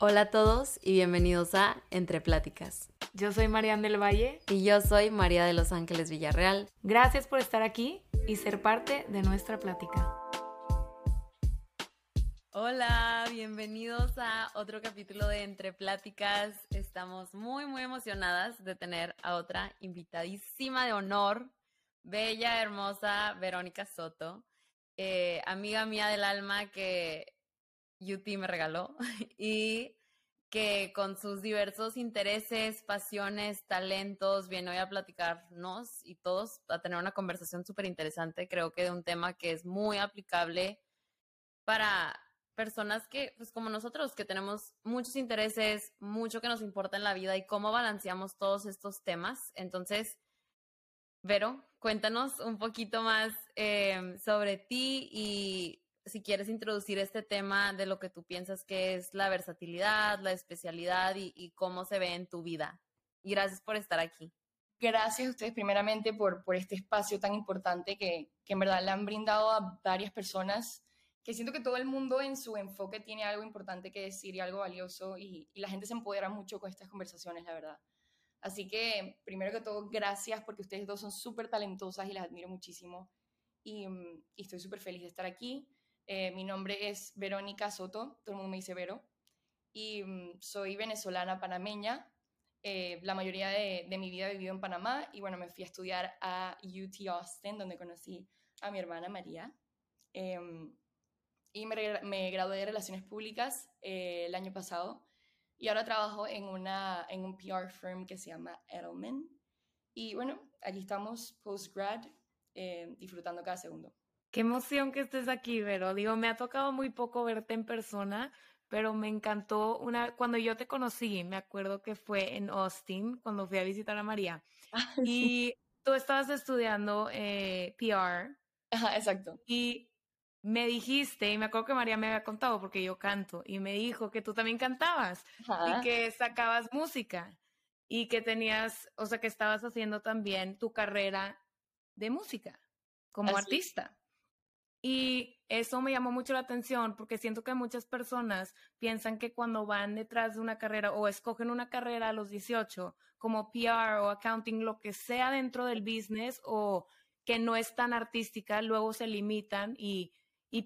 Hola a todos y bienvenidos a Entre Pláticas. Yo soy Mariana del Valle. Y yo soy María de Los Ángeles Villarreal. Gracias por estar aquí y ser parte de nuestra plática. Hola, bienvenidos a otro capítulo de Entre Pláticas. Estamos muy, muy emocionadas de tener a otra invitadísima de honor, bella, hermosa Verónica Soto, eh, amiga mía del alma que UT me regaló y que con sus diversos intereses, pasiones, talentos, viene hoy a platicarnos y todos a tener una conversación súper interesante, creo que de un tema que es muy aplicable para personas que, pues como nosotros, que tenemos muchos intereses, mucho que nos importa en la vida y cómo balanceamos todos estos temas. Entonces, Vero, cuéntanos un poquito más eh, sobre ti y si quieres introducir este tema de lo que tú piensas que es la versatilidad, la especialidad y, cómo se ve en tu vida. Y gracias por estar aquí. Gracias a ustedes primeramente por, por este espacio tan importante que, que en verdad le han brindado a varias personas, que siento que todo el mundo en su enfoque tiene algo importante que decir y algo valioso y, la gente se empodera mucho con estas conversaciones, la verdad. Así que, primero que todo, gracias porque ustedes dos son súper talentosas y las admiro muchísimo. Y, y estoy súper feliz de estar aquí. Eh, mi nombre es Verónica Soto, todo el mundo me dice Vero, y mm, soy venezolana panameña. Eh, la mayoría de, mi vida he vivido en Panamá y bueno, me fui a estudiar a UT Austin, donde conocí a mi hermana María. Em, y me, gradué de Relaciones Públicas eh, el año pasado y ahora trabajo en, una, en un PR firm que se llama Edelman. Y bueno, aquí estamos postgrad, disfrutando cada segundo. Qué emoción que estés aquí, Vero. Digo, me ha tocado muy poco verte en persona, pero me encantó una cuando yo te conocí, me acuerdo que fue en Austin, cuando fui a visitar a María. Ah, y tú estabas estudiando eh, PR. Ajá, exacto. Y me dijiste, y me acuerdo que María me había contado porque yo canto, y me dijo que tú también cantabas y que sacabas música y que tenías, o sea, que estabas haciendo también tu carrera de música como artista. Y eso me llamó mucho la atención porque siento que muchas personas piensan que cuando van detrás de una carrera o escogen una carrera a los 18 como PR o accounting, lo que sea dentro del business o que no es tan artística, luego se limitan y,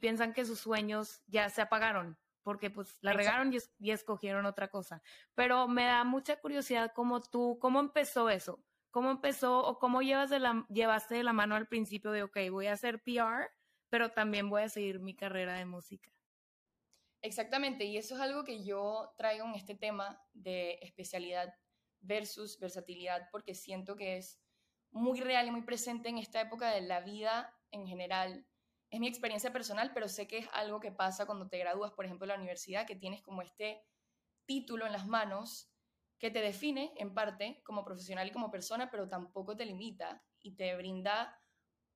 piensan que sus sueños ya se apagaron porque pues la regaron y, escogieron otra cosa. Pero me da mucha curiosidad cómo tú, cómo empezó eso, cómo empezó o cómo llevas de la, llevaste de la mano al principio de, ok, voy a hacer PR pero también voy a seguir mi carrera de música. Exactamente, y eso es algo que yo traigo en este tema de especialidad versus versatilidad, porque siento que es muy real y muy presente en esta época de la vida en general. Es mi experiencia personal, pero sé que es algo que pasa cuando te gradúas, por ejemplo, en la universidad, que tienes como este título en las manos que te define en parte como profesional y como persona, pero tampoco te limita y te brinda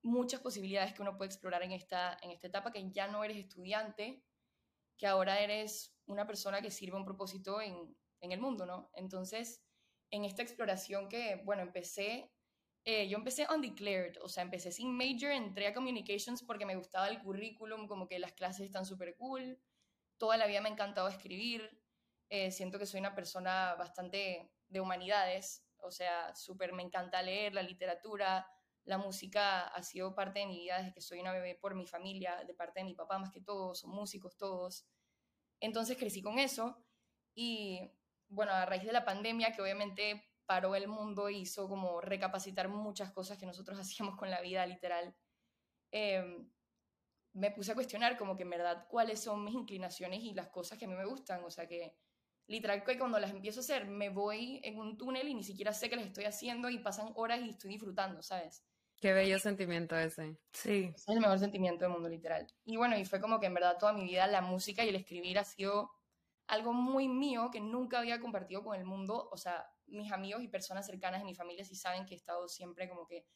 muchas posibilidades que uno puede explorar en esta, en esta etapa, que ya no eres estudiante, que ahora eres una persona que sirve un propósito en, en el mundo, ¿no? Entonces, en esta exploración que, bueno, empecé, eh, yo empecé undeclared, o sea, empecé sin major, entré a communications porque me gustaba el currículum, como que las clases están súper cool, toda la vida me ha encantado escribir, eh, siento que soy una persona bastante de humanidades, o sea, súper me encanta leer la literatura, la música ha sido parte de mi vida desde que soy una bebé por mi familia, de parte de mi papá más que todos, son músicos todos. Entonces crecí con eso y bueno, a raíz de la pandemia que obviamente paró el mundo e hizo como recapacitar muchas cosas que nosotros hacíamos con la vida literal, em, me puse a cuestionar como que en verdad cuáles son mis inclinaciones y las cosas que a mí me gustan, o sea que literal que cuando las empiezo a hacer me voy en un túnel y ni siquiera sé que las estoy haciendo y pasan horas y estoy disfrutando, ¿sabes? Qué bello sentimiento ese. Sí. Es el mejor sentimiento del mundo, literal. Y bueno, y fue como que en verdad toda mi vida la música y el escribir ha sido algo muy mío que nunca había compartido con el mundo. O sea, mis amigos y personas cercanas de mi familia sí saben que he estado siempre como que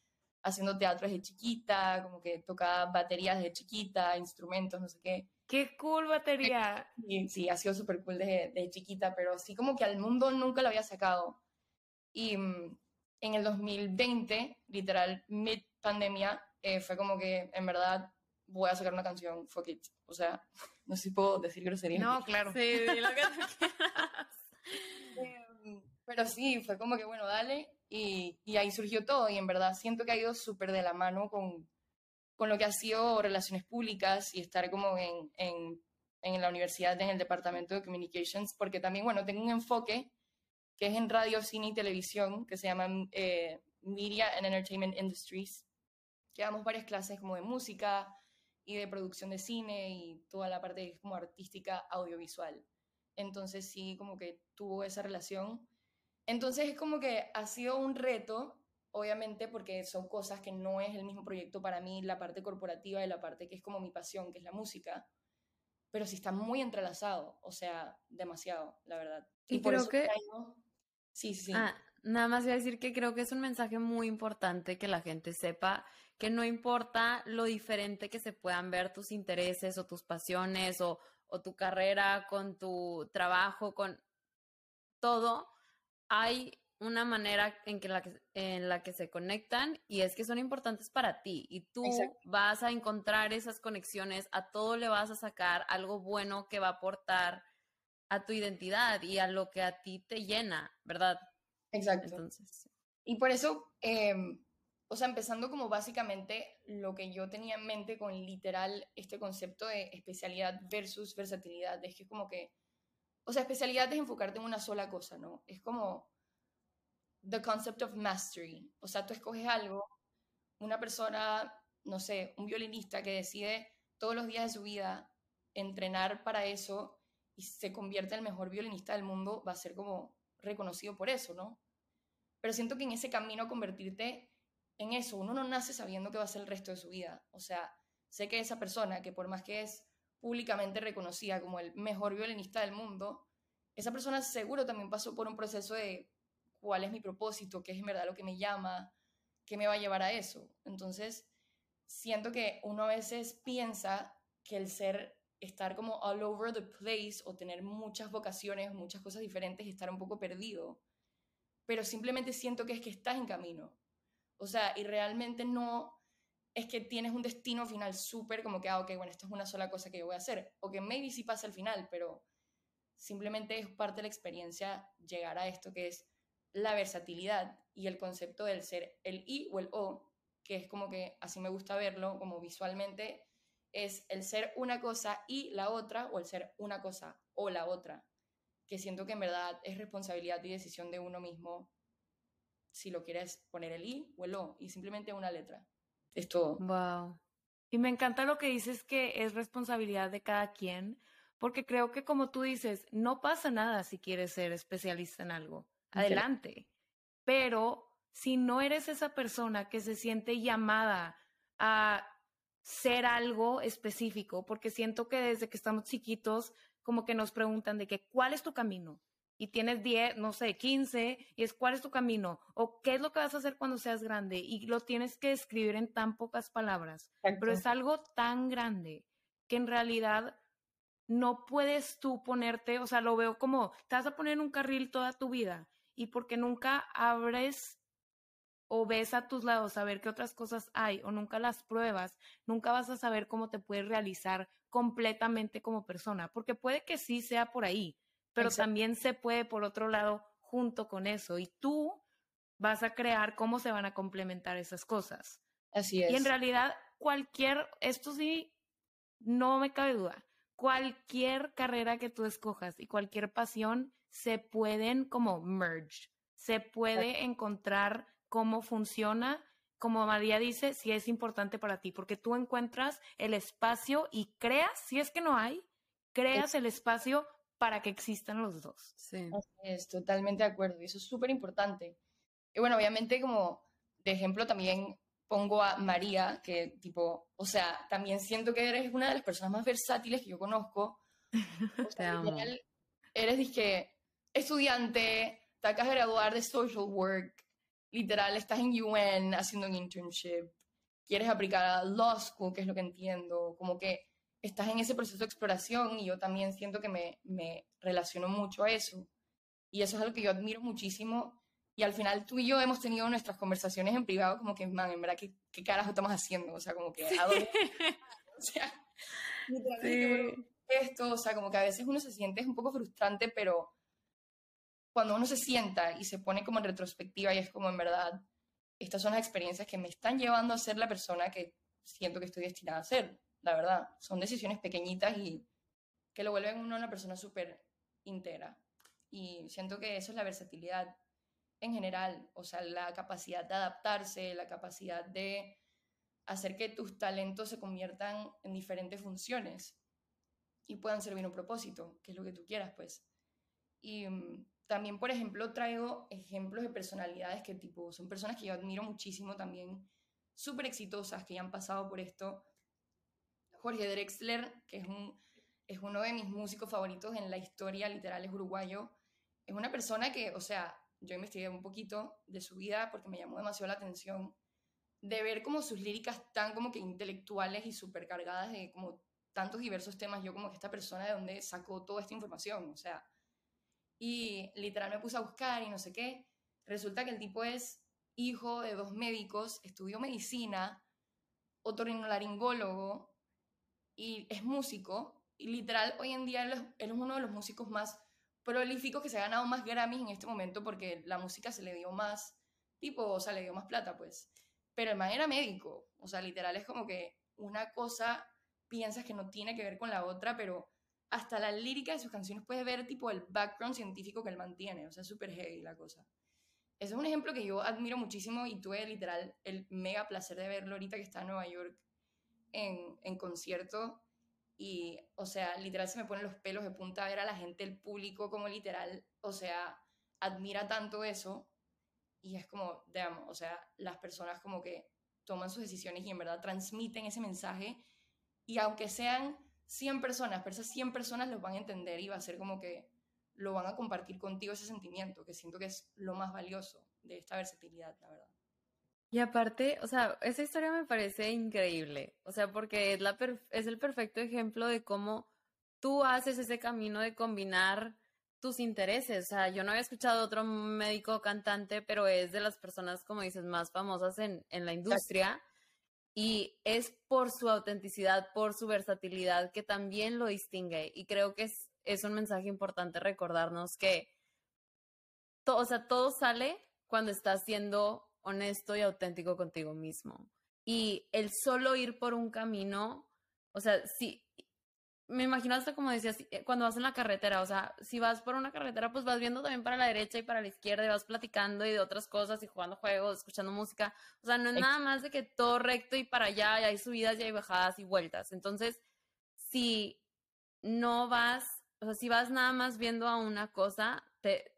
haciendo teatro desde chiquita, como que tocaba baterías desde chiquita, instrumentos, no sé qué. ¡Qué cool batería! Sí, sí ha sido súper cool desde, desde, chiquita, pero sí como que al mundo nunca lo había sacado. Y mm, en el 2020, literal, mid pandemia, eh, fue como que en verdad voy a sacar una canción, fuck it. O sea, no sé si puedo decir grosería. No, claro. Sí, lo que em, Pero sí, fue como que, bueno, dale, y, y ahí surgió todo, y en verdad siento que ha ido súper de la mano con, con lo que ha sido relaciones públicas y estar como en, en, en la universidad, en el departamento de communications, porque también, bueno, tengo un enfoque que es en radio, cine y televisión, que se llama eh, Media and Entertainment Industries, que damos varias clases como de música y de producción de cine y toda la parte como artística audiovisual. Entonces sí, como que tuvo esa relación. Entonces es como que ha sido un reto, obviamente, porque son cosas que no es el mismo proyecto para mí, la parte corporativa y la parte que es como mi pasión, que es la música, pero sí está muy entrelazado, o sea, demasiado, la verdad. Y, creo que... Sí, sí. Ah, nada más voy a decir que creo que es un mensaje muy importante que la gente sepa que no importa lo diferente que se puedan ver tus intereses o tus pasiones o, o tu carrera con tu trabajo, con todo, hay una manera en, que la que, en la que se conectan y es que son importantes para ti y tú vas a encontrar esas conexiones, a todo le vas a sacar algo bueno que va a aportar a tu identidad y a lo que a ti te llena, ¿verdad? Exacto. Entonces. Y por eso, em, o sea, empezando como básicamente lo que yo tenía en mente con literal este concepto de especialidad versus versatilidad, es que como que, o sea, especialidad es enfocarte en una sola cosa, ¿no? Es como the concept of mastery, o sea, tú escoges algo, una persona, no sé, un violinista que decide todos los días de su vida entrenar para eso y se convierte en el mejor violinista del mundo, va a ser como reconocido por eso, ¿no? Pero siento que en ese camino a convertirte en eso, uno no nace sabiendo que va a ser el resto de su vida. O sea, sé que esa persona, que por más que es públicamente reconocida como el mejor violinista del mundo, esa persona seguro también pasó por un proceso de cuál es mi propósito, qué es en verdad lo que me llama, qué me va a llevar a eso. Entonces, siento que uno a veces piensa que el ser estar como all over the place o tener muchas vocaciones, muchas cosas diferentes y estar un poco perdido. Pero simplemente siento que es que estás en camino. O sea, y realmente no es que tienes un destino final súper como que, ah, ok, bueno, esto es una sola cosa que yo voy a hacer. O que maybe sí pasa al final, pero simplemente es parte de la experiencia llegar a esto que es la versatilidad y el concepto del ser el I o el O, que es como que así me gusta verlo, como visualmente es el ser una cosa y la otra, o el ser una cosa o la otra, que siento que en verdad es responsabilidad y decisión de uno mismo si lo quieres poner el i o el o, y simplemente una letra. Es todo. Wow. Y me encanta lo que dices que es responsabilidad de cada quien, porque creo que como tú dices, no pasa nada si quieres ser especialista en algo. Adelante. Pero si no eres esa persona que se siente llamada a ser algo específico, porque siento que desde que estamos chiquitos, como que nos preguntan de que, ¿cuál es tu camino? Y tienes 10, no sé, 15, y es, ¿cuál es tu camino? O ¿qué es lo que vas a hacer cuando seas grande? Y lo tienes que escribir en tan pocas palabras. Pero es algo tan grande que en realidad no puedes tú ponerte, o sea, lo veo como, te vas a poner en un carril toda tu vida y porque nunca abres o ves a tus lados a ver qué otras cosas hay o nunca las pruebas, nunca vas a saber cómo te puedes realizar completamente como persona, porque puede que sí sea por ahí, pero también se puede por otro lado junto con eso y tú vas a crear cómo se van a complementar esas cosas. Así es. Y en realidad cualquier, esto sí, no me cabe duda, cualquier carrera que tú escojas y cualquier pasión se pueden como merge, se puede encontrar cómo funciona, como María dice, si es importante para ti, porque tú encuentras el espacio y creas, si es que no hay, creas el espacio para que existan los dos. Sí. es, totalmente de acuerdo, y eso es súper importante. Y bueno, obviamente como de ejemplo también pongo a María, que tipo, o sea, también siento que eres una de las personas más versátiles que yo conozco. O sea, eres, dije, estudiante, te acabas de graduar de social work, literal, estás en UN haciendo un internship, quieres aplicar a law school, que es lo que entiendo, como que estás en ese proceso de exploración y yo también siento que me, me relaciono mucho a eso. Y eso es algo que yo admiro muchísimo. Y al final tú y yo hemos tenido nuestras conversaciones en privado como que, man, en verdad, ¿qué, qué carajo estamos haciendo? O sea, como que, ¿a dónde? o sea, esto, o sea, como que a veces uno se siente un poco frustrante, pero cuando uno se sienta y se pone como en retrospectiva y es como en verdad, estas son las experiencias que me están llevando a ser la persona que siento que estoy destinada a ser, la verdad. Son decisiones pequeñitas y que lo vuelven uno una persona súper íntegra. Y siento que eso es la versatilidad en general, o sea, la capacidad de adaptarse, la capacidad de hacer que tus talentos se conviertan en diferentes funciones y puedan servir un propósito, que es lo que tú quieras, pues. Y mm, también, por ejemplo, traigo ejemplos de personalidades que tipo, son personas que yo admiro muchísimo también, súper exitosas, que ya han pasado por esto. Jorge Drexler, que es, un, es uno de mis músicos favoritos en la historia, literal, es uruguayo. Es una persona que, o sea, yo investigué un poquito de su vida porque me llamó demasiado la atención de ver como sus líricas tan como que intelectuales y súper cargadas de como tantos diversos temas, yo como que esta persona de dónde sacó toda esta información, o sea, y literal me puse a buscar y no sé qué, resulta que el tipo es hijo de dos médicos, estudió medicina, otorrinolaringólogo y es músico, y literal hoy en día él es uno de los músicos más prolíficos que se ha ganado más Grammys en este momento porque la música se le dio más, tipo, o sea, le dio más plata, pues. Pero el man era médico, o sea, literal es como que una cosa piensas que no tiene que ver con la otra, pero hasta la lírica de sus canciones puedes ver tipo el background científico que él mantiene, o sea, súper heavy la cosa. Ese es un ejemplo que yo admiro muchísimo y tuve literal el mega placer de verlo ahorita que está en Nueva York en, en concierto y, o sea, literal se me ponen los pelos de punta ver a la gente, el público, como literal, o sea, admira tanto eso. Y es como, digamos, o sea, las personas como que toman sus decisiones y en verdad transmiten ese mensaje. Y aunque sean 100 personas, pero esas 100 personas los van a entender y va a ser como que lo van a compartir contigo ese sentimiento, que siento que es lo más valioso de esta versatilidad, la verdad. Y aparte, o sea, esa historia me parece increíble, o sea, porque es, la es el perfecto ejemplo de cómo tú haces ese camino de combinar tus intereses. O sea, yo no había escuchado otro médico cantante, pero es de las personas, como dices, más famosas en, en la industria. Y es por su autenticidad, por su versatilidad, que también lo distingue. Y creo que es, un mensaje importante recordarnos que, o sea, todo sale cuando estás siendo honesto y auténtico contigo mismo. Y el solo ir por un camino, o sea, si me imagino hasta como decías, eh, cuando vas en la carretera, o sea, si vas por una carretera, pues vas viendo también para la derecha y para la izquierda y vas platicando y de otras cosas y jugando juegos, escuchando música. O sea, no es nada más de que todo recto y para allá y hay subidas y hay bajadas y vueltas. Entonces, si no vas, o sea, si vas nada más viendo a una cosa, te,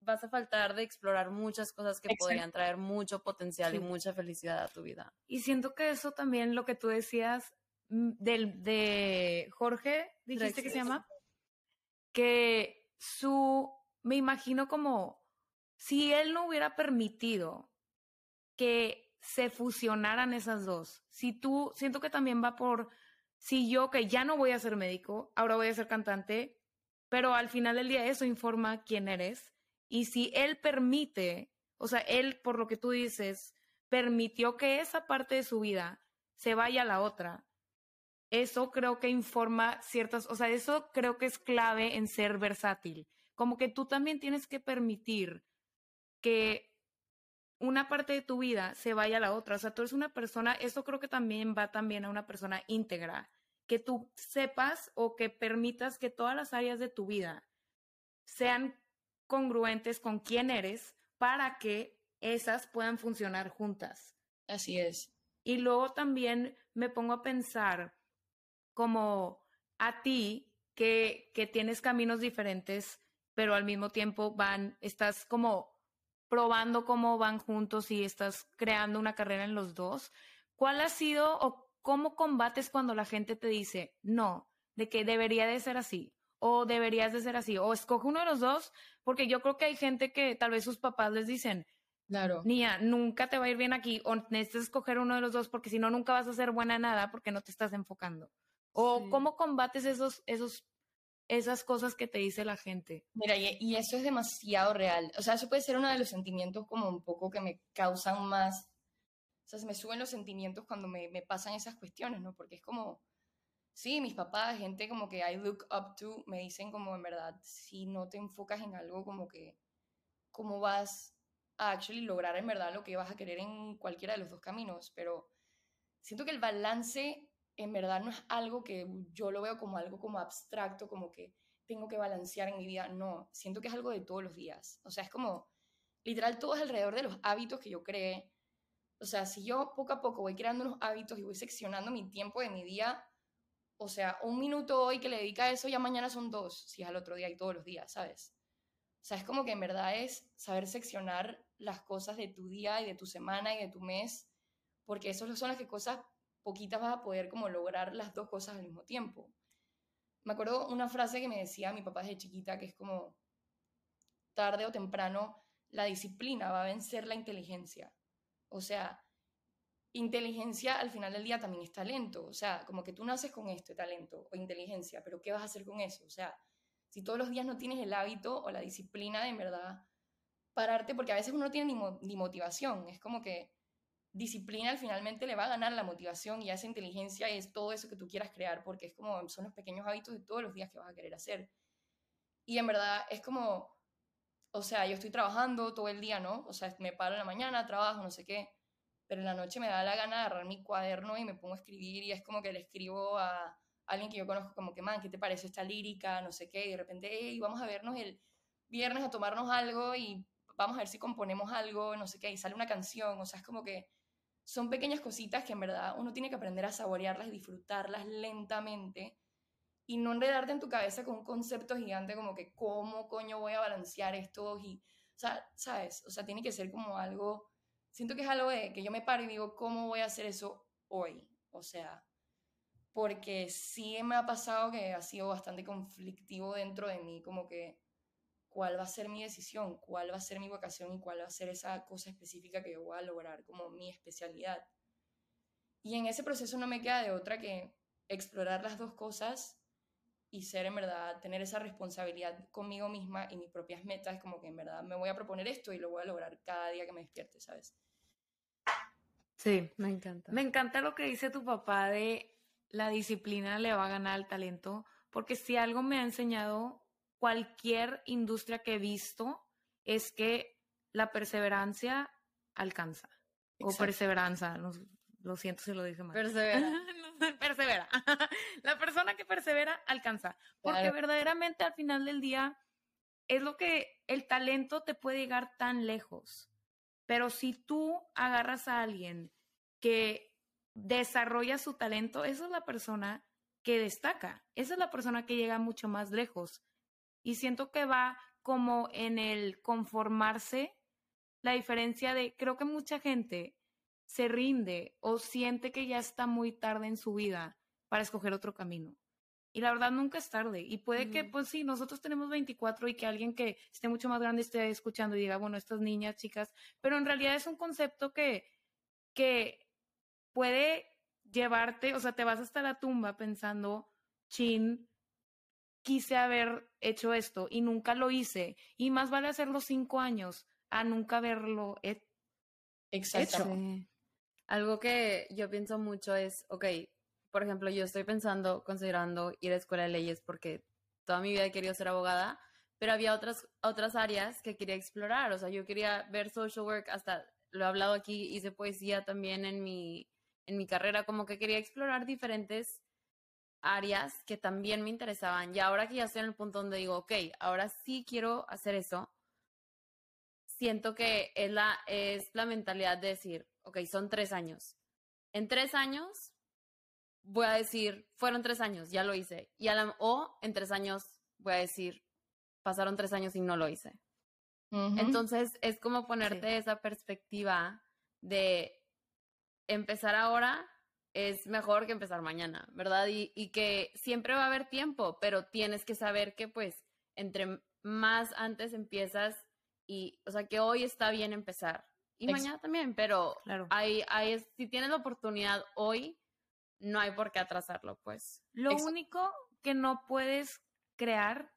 vas a faltar de explorar muchas cosas que podrían traer mucho potencial y mucha felicidad a tu vida. Y siento que eso también, lo que tú decías del, de Jorge, dijiste que se llama, que su, me imagino como, si él no hubiera permitido que se fusionaran esas dos, si tú, siento que también va por, si yo que ya no voy a ser médico, ahora voy a ser cantante, pero al final del día eso informa quién eres y si él permite, o sea, él, por lo que tú dices, permitió que esa parte de su vida se vaya a la otra, eso creo que informa ciertas, o sea, eso creo que es clave en ser versátil. Como que tú también tienes que permitir que una parte de tu vida se vaya a la otra. O sea, tú eres una persona, eso creo que también va también a una persona íntegra, que tú sepas o que permitas que todas las áreas de tu vida sean congruentes con quién eres para que esas puedan funcionar juntas. Así es. Y luego también me pongo a pensar como a ti que, que tienes caminos diferentes, pero al mismo tiempo van, estás como probando cómo van juntos y estás creando una carrera en los dos. ¿Cuál ha sido o cómo combates cuando la gente te dice, no, de que debería de ser así? o deberías de ser así, o escoge uno de los dos, porque yo creo que hay gente que tal vez sus papás les dicen, claro. Nia, nunca te va a ir bien aquí, o necesitas escoger uno de los dos, porque si no, nunca vas a ser buena nada porque no te estás enfocando. O cómo combates esos, esos, esas cosas que te dice la gente. Mira, y, y, eso es demasiado real. O sea, eso puede ser uno de los sentimientos como un poco que me causan más, o sea, se me suben los sentimientos cuando me, me pasan esas cuestiones, ¿no? Porque es como, sí, mis papás, gente como que I look up to, me dicen como en verdad, si no te enfocas en algo como que, ¿cómo vas a actually lograr en verdad lo que vas a querer en cualquiera de los dos caminos? Pero siento que el balance en verdad no es algo que yo lo veo como algo como abstracto, como que tengo que balancear en mi vida. No, siento que es algo de todos los días. O sea, es como, literal, todo es alrededor de los hábitos que yo creé. O sea, si yo poco a poco voy creando unos hábitos y voy seccionando mi tiempo de mi día, o sea, un minuto hoy que le dedica a eso, ya mañana son dos, si es al otro día y todos los días, ¿sabes? O sea, es como que en verdad es saber seccionar las cosas de tu día y de tu semana y de tu mes, porque esas son las que cosas poquitas vas a poder como lograr las dos cosas al mismo tiempo. Me acuerdo una frase que me decía mi papá desde chiquita, que es como, tarde o temprano, la disciplina va a vencer la inteligencia. O sea, inteligencia al final del día también es talento. O sea, como que tú naces con esto, talento o inteligencia, pero ¿qué vas a hacer con eso? O sea, si todos los días no tienes el hábito o la disciplina de en verdad pararte, porque a veces uno no tiene ni, ni motivación, es como que disciplina al finalmente le va a ganar la motivación y esa inteligencia es todo eso que tú quieras crear, porque es como son los pequeños hábitos de todos los días que vas a querer hacer. Y en verdad es como, o sea, yo estoy trabajando todo el día, ¿no? O sea, me paro en la mañana, trabajo, no sé qué, pero en la noche me da la gana de agarrar mi cuaderno y me pongo a escribir y es como que le escribo a alguien que yo conozco como que, man, ¿qué te parece esta lírica? No sé qué, y de repente, hey, vamos a vernos el viernes a tomarnos algo y vamos a ver si componemos algo, no sé qué, y sale una canción, o sea, es como que son pequeñas cositas que en verdad uno tiene que aprender a saborearlas y disfrutarlas lentamente y no enredarte en tu cabeza con un concepto gigante como que cómo coño voy a balancear esto y, o sea, ¿sabes? O sea, tiene que ser como algo, siento que es algo de que yo me paro y digo, ¿cómo voy a hacer eso hoy? O sea, porque sí me ha pasado que ha sido bastante conflictivo dentro de mí, como que cuál va a ser mi decisión, cuál va a ser mi vocación y cuál va a ser esa cosa específica que yo voy a lograr como mi especialidad. Y en ese proceso no me queda de otra que explorar las dos cosas y ser en verdad, tener esa responsabilidad conmigo misma y mis propias metas, como que en verdad me voy a proponer esto y lo voy a lograr cada día que me despierte, ¿sabes? Sí, me encanta. Me encanta lo que dice tu papá de la disciplina le va a ganar al talento, porque si algo me ha enseñado cualquier industria que he visto es que la perseverancia alcanza. O perseverancia, lo siento si lo dije mal. Persevera. persevera. la persona que persevera alcanza. Porque verdaderamente al final del día es lo que el talento te puede llegar tan lejos. Pero si tú agarras a alguien que desarrolla su talento, esa es la persona que destaca. Esa es la persona que llega mucho más lejos. Y siento que va como en el conformarse la diferencia de, creo que mucha gente se rinde o siente que ya está muy tarde en su vida para escoger otro camino. Y la verdad nunca es tarde. Y puede que, pues sí, nosotros tenemos 24 y que alguien que esté mucho más grande esté escuchando y diga, bueno, estas niñas, chicas, pero en realidad es un concepto que, que puede llevarte, o sea, te vas hasta la tumba pensando, chin, quise haber hecho esto y nunca lo hice. Y más vale hacerlo cinco años a nunca haberlo hecho. Exacto. Algo que yo pienso mucho es, ok, por ejemplo, yo estoy pensando, considerando ir a escuela de leyes porque toda mi vida he querido ser abogada, pero había otras, otras áreas que quería explorar. O sea, yo quería ver social work, hasta lo he hablado aquí, hice poesía también en mi, en mi carrera, como que quería explorar diferentes áreas que también me interesaban. Y ahora que ya estoy en el punto donde digo, ok, ahora sí quiero hacer eso, siento que es la, es la mentalidad de decir, ok, son tres años. En tres años voy a decir, fueron tres años, ya lo hice. Y o en tres años voy a decir, pasaron tres años y no lo hice. Entonces es como ponerte esa perspectiva de empezar ahora es mejor que empezar mañana, ¿verdad? Y, y, que siempre va a haber tiempo, pero tienes que saber que pues entre más antes empiezas y, o sea, que hoy está bien empezar y mañana también, pero claro. hay, hay, si tienes la oportunidad hoy, no hay por qué atrasarlo, pues. Lo único que no puedes crear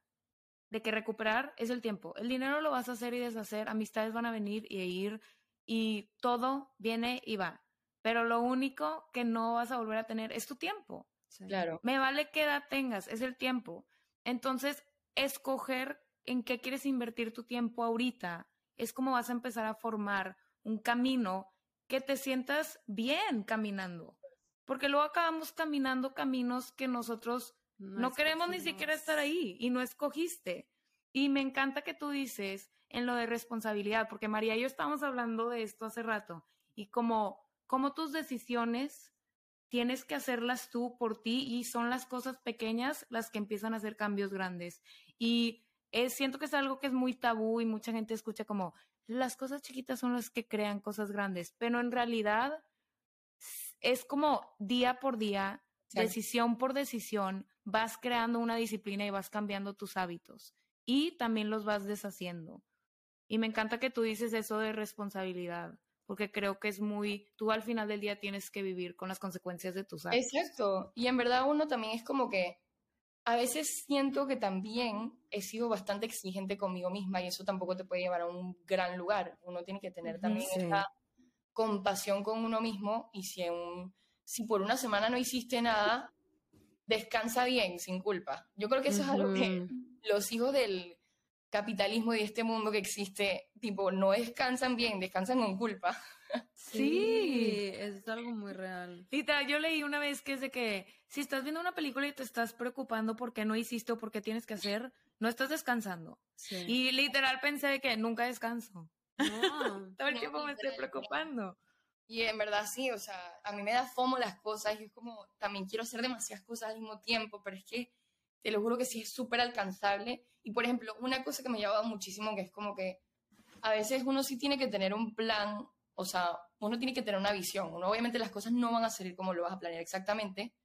de que recuperar es el tiempo. El dinero lo vas a hacer y deshacer, amistades van a venir y ir y todo viene y va pero lo único que no vas a volver a tener es tu tiempo. Claro. Me vale qué edad tengas, es el tiempo. Entonces, escoger en qué quieres invertir tu tiempo ahorita es como vas a empezar a formar un camino que te sientas bien caminando. Porque luego acabamos caminando caminos que nosotros no, queremos ni siquiera estar ahí y no escogiste. Y me encanta que tú dices en lo de responsabilidad, porque María y yo estábamos hablando de esto hace rato, y como, como tus decisiones tienes que hacerlas tú por ti y son las cosas pequeñas las que empiezan a hacer cambios grandes. Y siento que es algo que es muy tabú y mucha gente escucha como las cosas chiquitas son las que crean cosas grandes, pero en realidad es como día por día, decisión por decisión, vas creando una disciplina y vas cambiando tus hábitos y también los vas deshaciendo. Y me encanta que tú dices eso de responsabilidad, porque creo que es muy, tú al final del día tienes que vivir con las consecuencias de tus actos. Exacto, y en verdad uno también es como que a veces siento que también he sido bastante exigente conmigo misma y eso tampoco te puede llevar a un gran lugar. Uno tiene que tener también esta compasión con uno mismo y si, un, si por una semana no hiciste nada, descansa bien, sin culpa. Yo creo que eso es algo que los hijos del capitalismo y de este mundo que existe, tipo, no descansan bien, descansan con culpa. Sí, es algo muy real. Literal, yo leí una vez que es de que si estás viendo una película y te estás preocupando por qué no hiciste o por qué tienes que hacer, no estás descansando. Y literal pensé de que nunca descanso. Todo el tiempo me estoy preocupando. Y en verdad sí, o sea, a mí me da fomo las cosas y es como, también quiero hacer demasiadas cosas al mismo tiempo, pero es que te lo juro que sí es súper alcanzable. Y por ejemplo, una cosa que me ha llevado muchísimo, que es como que a veces uno sí tiene que tener un plan, o sea, uno tiene que tener una visión. Uno obviamente las cosas no van a salir como lo vas a planear exactamente,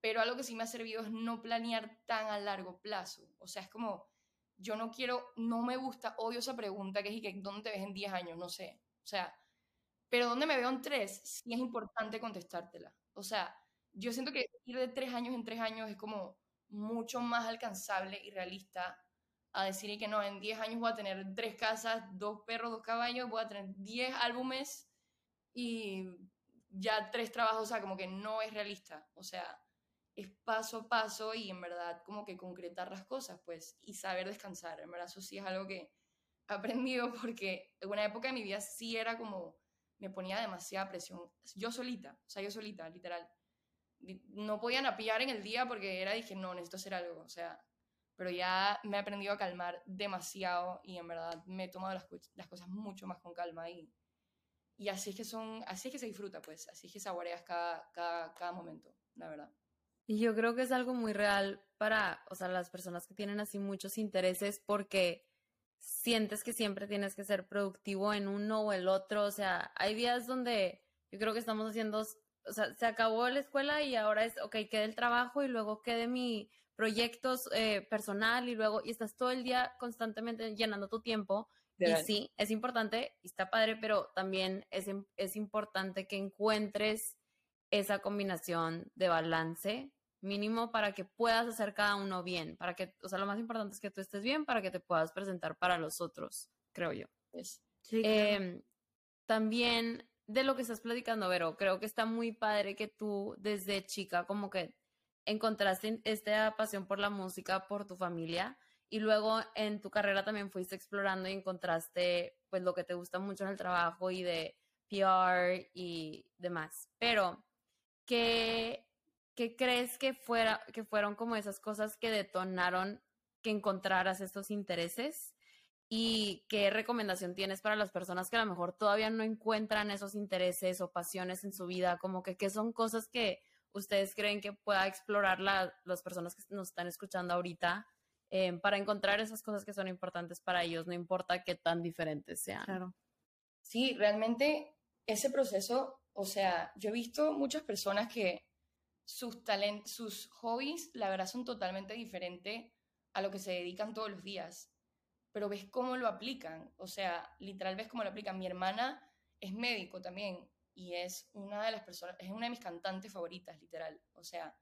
pero algo que sí me ha servido es no planear tan a largo plazo. O sea, es como, yo no quiero, no me gusta, odio esa pregunta que es, que, ¿dónde te ves en 10 años? No sé. O sea, pero ¿dónde me veo en 3? Sí es importante contestártela. O sea, yo siento que ir de 3 años en 3 años es como, mucho más alcanzable y realista a decir que no, en 10 años voy a tener tres casas, dos perros, dos caballos, voy a tener 10 álbumes y ya tres trabajos, o sea, como que no es realista, o sea, es paso a paso y en verdad como que concretar las cosas, pues, y saber descansar, en verdad eso sí es algo que he aprendido porque en una época de mi vida sí era como, me ponía demasiada presión, yo solita, o sea, yo solita, literal no podían apillar en el día porque era, dije, no, necesito hacer algo, o sea, pero ya me he aprendido a calmar demasiado y en verdad me he tomado las, las cosas mucho más con calma y, y así es que son, así es que se disfruta, pues, así es que saboreas cada, cada, cada momento, la verdad. Y yo creo que es algo muy real para, o sea, las personas que tienen así muchos intereses porque sientes que siempre tienes que ser productivo en uno o el otro, o sea, hay días donde yo creo que estamos haciendo o sea, se acabó la escuela y ahora es, ok, quede el trabajo y luego quede mi proyectos eh, personal y luego, y estás todo el día constantemente llenando tu tiempo. Y sí, es importante y está padre, pero también es, es importante que encuentres esa combinación de balance mínimo para que puedas hacer cada uno bien, para que, o sea, lo más importante es que tú estés bien para que te puedas presentar para los otros, creo yo. Sí, em, también de lo que estás platicando, Vero, creo que está muy padre que tú desde chica como que encontraste esta pasión por la música, por tu familia, y luego en tu carrera también fuiste explorando y encontraste pues lo que te gusta mucho en el trabajo y de PR y demás. Pero, ¿qué, qué crees que, fuera, que fueron como esas cosas que detonaron que encontraras estos intereses? ¿Y qué recomendación tienes para las personas que a lo mejor todavía no encuentran esos intereses o pasiones en su vida? Como que qué son cosas que ustedes creen que pueda explorar las personas que nos están escuchando ahorita eh, para encontrar esas cosas que son importantes para ellos, no importa qué tan diferentes sean. Claro. Sí, realmente ese proceso, o sea, yo he visto muchas personas que sus talentos, sus hobbies, la verdad, son totalmente diferentes a lo que se dedican todos los días pero ves cómo lo aplican, o sea, literal ves cómo lo aplican. Mi hermana es médico también y es una de las personas, es una de mis cantantes favoritas, literal, o sea,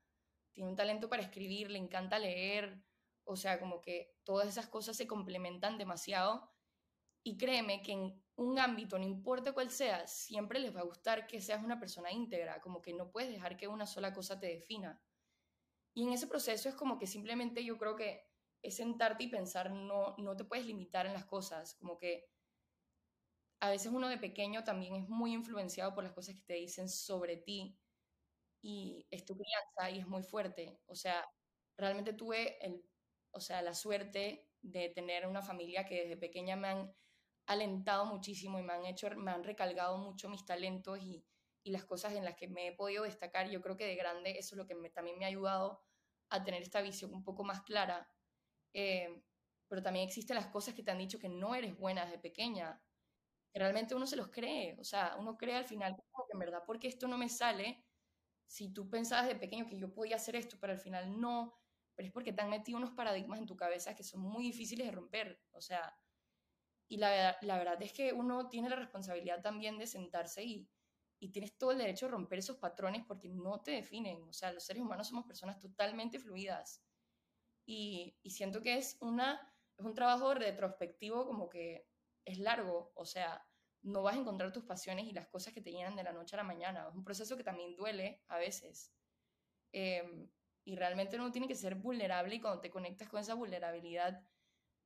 tiene un talento para escribir, le encanta leer, o sea, como que todas esas cosas se complementan demasiado y créeme que en un ámbito, no importa cuál sea, siempre les va a gustar que seas una persona íntegra, como que no puedes dejar que una sola cosa te defina. Y en ese proceso es como que simplemente yo creo que es sentarte y pensar, no, no te puedes limitar en las cosas, como que a veces uno de pequeño también es muy influenciado por las cosas que te dicen sobre ti y es tu crianza y es muy fuerte. O sea, realmente tuve el, o sea, la suerte de tener una familia que desde pequeña me han alentado muchísimo y me han hecho, me han recalgado mucho mis talentos y, y las cosas en las que me he podido destacar. Yo creo que de grande eso es lo que también me ha ayudado a tener esta visión un poco más clara. Eh, pero también existen las cosas que te han dicho que no eres buena desde pequeña. Que realmente uno se los cree. O sea, uno cree al final como que en verdad, porque esto no me sale, si tú pensabas de pequeño que yo podía hacer esto, pero al final no, pero es porque te han metido unos paradigmas en tu cabeza que son muy difíciles de romper. O sea, y la, la verdad es que uno tiene la responsabilidad también de sentarse y, y tienes todo el derecho a romper esos patrones porque no te definen. O sea, los seres humanos somos personas totalmente fluidas. Y, siento que es, una, es un trabajo retrospectivo como que es largo. O sea, no vas a encontrar tus pasiones y las cosas que te llenan de la noche a la mañana. Es un proceso que también duele a veces. Em, y realmente uno tiene que ser vulnerable y cuando te conectas con esa vulnerabilidad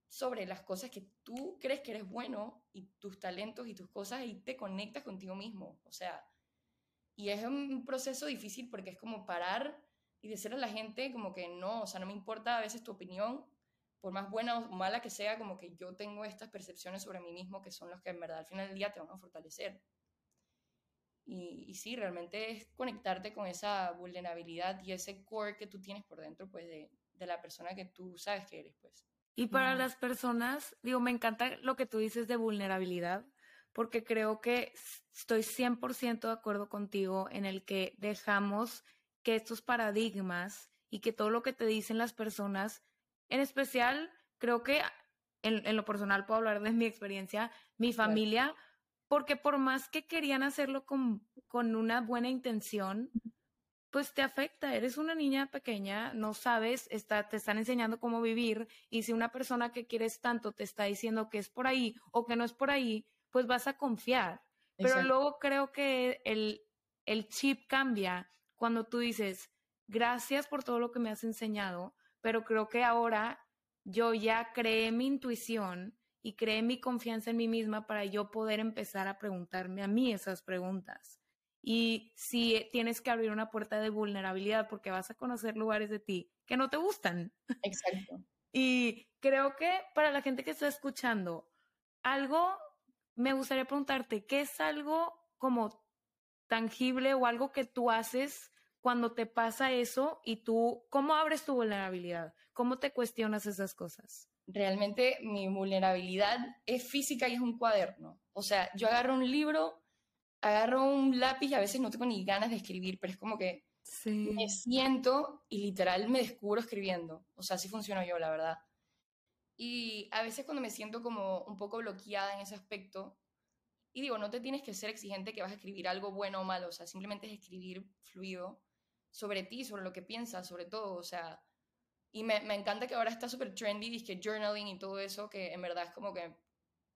sobre las cosas que tú crees que eres bueno y tus talentos y tus cosas y te conectas contigo mismo. O sea, y es un proceso difícil porque es como parar y decir a la gente como que no, o sea, no me importa a veces tu opinión, por más buena o mala que sea, como que yo tengo estas percepciones sobre mí mismo que son los que en verdad al final del día te van a fortalecer. Y, y sí, realmente es conectarte con esa vulnerabilidad y ese core que tú tienes por dentro, pues, de, de la persona que tú sabes que eres, pues. Y para las personas, digo, me encanta lo que tú dices de vulnerabilidad, porque creo que estoy 100% de acuerdo contigo en el que dejamos que estos paradigmas y que todo lo que te dicen las personas en especial, creo que en, lo personal puedo hablar de mi experiencia, mi familia, porque por más que querían hacerlo con, con una buena intención, pues te afecta. Eres una niña pequeña, no sabes, está, te están enseñando cómo vivir y si una persona que quieres tanto te está diciendo que es por ahí o que no es por ahí, pues vas a confiar. Pero luego creo que el, el chip cambia cuando tú dices, gracias por todo lo que me has enseñado, pero creo que ahora yo ya creé mi intuición y creé mi confianza en mí misma para yo poder empezar a preguntarme a mí esas preguntas. Y si tienes que abrir una puerta de vulnerabilidad porque vas a conocer lugares de ti que no te gustan. Exacto. y creo que para la gente que está escuchando, algo me gustaría preguntarte, ¿qué es algo como tangible o algo que tú haces cuando te pasa eso y tú, ¿cómo abres tu vulnerabilidad? ¿Cómo te cuestionas esas cosas? Realmente mi vulnerabilidad es física y es un cuaderno. O sea, yo agarro un libro, agarro un lápiz y a veces no tengo ni ganas de escribir, pero es como que me siento y literal me descubro escribiendo. O sea, así funciono yo, la verdad. Y a veces cuando me siento como un poco bloqueada en ese aspecto, y digo, no te tienes que ser exigente que vas a escribir algo bueno o malo, o sea, simplemente es escribir fluido sobre ti, sobre lo que piensas, sobre todo, o sea, y me, me encanta que ahora está súper trendy, que journaling y todo eso, que en verdad es como que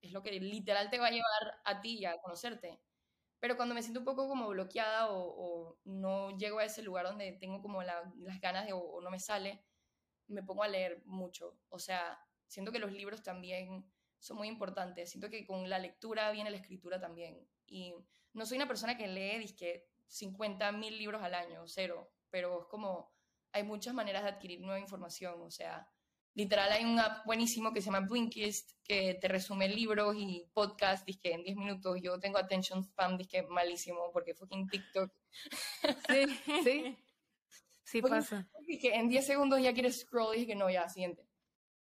es lo que literal te va a llevar a ti y a conocerte. Pero cuando me siento un poco como bloqueada o, no llego a ese lugar donde tengo como las ganas de, o, no me sale, me pongo a leer mucho. O sea, siento que los libros también son muy importantes. Siento que con la lectura viene la escritura también. Y no soy una persona que lee, disque 50 mil libros al año, cero, pero es como, hay muchas maneras de adquirir nueva información, o sea, literal hay un app buenísimo que se llama Blinkist, que te resume libros y podcasts, que en 10 minutos, yo tengo attention spam, que malísimo, porque fucking TikTok. Sí, sí, sí pasa. que en 10 segundos ya quieres scroll, y dije no, ya, siguiente.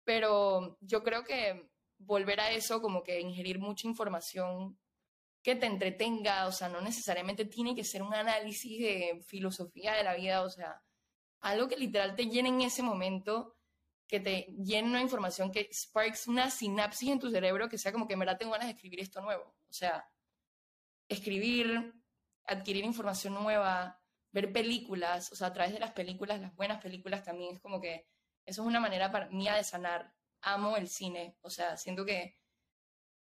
Pero yo creo que volver a eso, como que ingerir mucha información que te entretenga, o sea, no necesariamente tiene que ser un análisis de filosofía de la vida, o sea, algo que literal te llene en ese momento, que te llene una información que sparks una sinapsis en tu cerebro que sea como que en verdad tengo ganas de escribir esto nuevo, o sea, escribir, adquirir información nueva, ver películas, o sea, a través de las películas, las buenas películas también es como que eso es una manera para mía de sanar. Amo el cine, o sea, siento que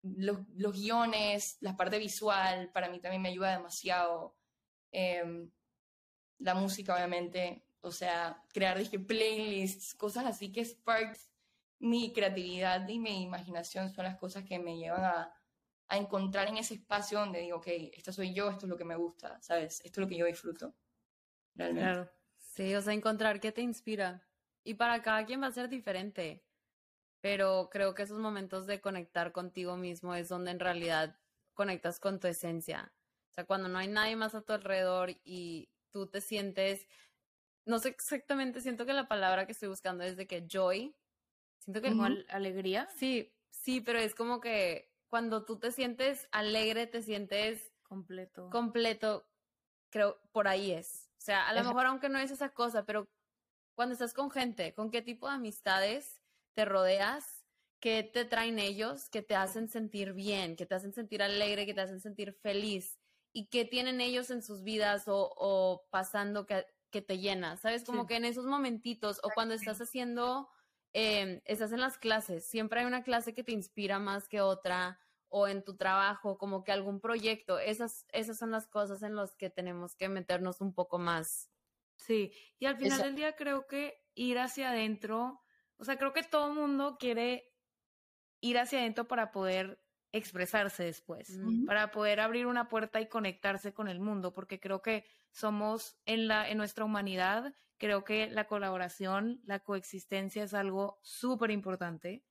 los, los, guiones, la parte visual, para mí también me ayuda demasiado. Em, la música, obviamente. O sea, crear dije, playlists, cosas así que sparks mi creatividad y mi imaginación son las cosas que me llevan a, a encontrar en ese espacio donde digo, ok, esta soy yo, esto es lo que me gusta, ¿sabes? Esto es lo que yo disfruto. Realmente. Claro. Sí, o sea, encontrar qué te inspira. Y para cada quien va a ser diferente. Pero creo que esos momentos de conectar contigo mismo es donde en realidad conectas con tu esencia. O sea, cuando no hay nadie más a tu alrededor y tú te sientes, no sé exactamente, siento que la palabra que estoy buscando es de que joy. Siento que... como alegría. Sí, sí, pero es como que cuando tú te sientes alegre, te sientes completo. Completo, creo, por ahí es. O sea, a lo mejor aunque no es esa cosa, pero cuando estás con gente, ¿con qué tipo de amistades te rodeas? ¿Qué te traen ellos? Que te hacen sentir bien, que te hacen sentir alegre, que te hacen sentir feliz. ¿Y qué tienen ellos en sus vidas o, pasando que, que, te llena? ¿Sabes? Como que en esos momentitos o cuando estás haciendo Em, estás en las clases, siempre hay una clase que te inspira más que otra, o en tu trabajo, como que algún proyecto, esas, esas son las cosas en las que tenemos que meternos un poco más. Sí, y al final del día creo que ir hacia adentro, o sea, creo que todo el mundo quiere ir hacia adentro para poder expresarse después, para poder abrir una puerta y conectarse con el mundo, porque creo que somos en la en nuestra humanidad creo que la colaboración, la coexistencia es algo súper importante